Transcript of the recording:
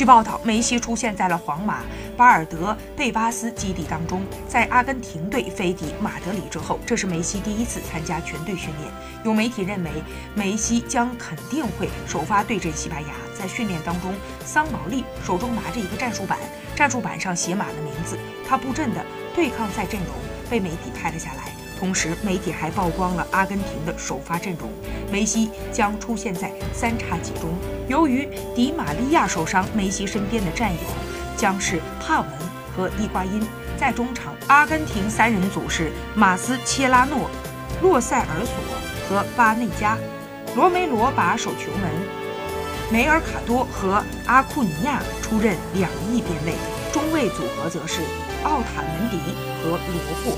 据报道，梅西出现在了皇马巴尔德贝巴斯基地当中。在阿根廷队飞抵马德里之后，这是梅西第一次参加全队训练。有媒体认为，梅西将肯定会首发对阵西班牙。在训练当中，桑保利手中拿着一个战术板，战术板上写满了名字。他布阵的对抗赛阵容被媒体拍了下来。同时，媒体还曝光了阿根廷的首发阵容，梅西将出现在三叉戟中。由于迪玛利亚受伤，梅西身边的战友将是帕文和伊瓜因。在中场，阿根廷三人组是马斯切拉诺、洛塞尔索和巴内加，罗梅罗把守球门，梅尔卡多和阿库尼亚出任两翼边卫，中卫组合则是奥塔门迪和罗布。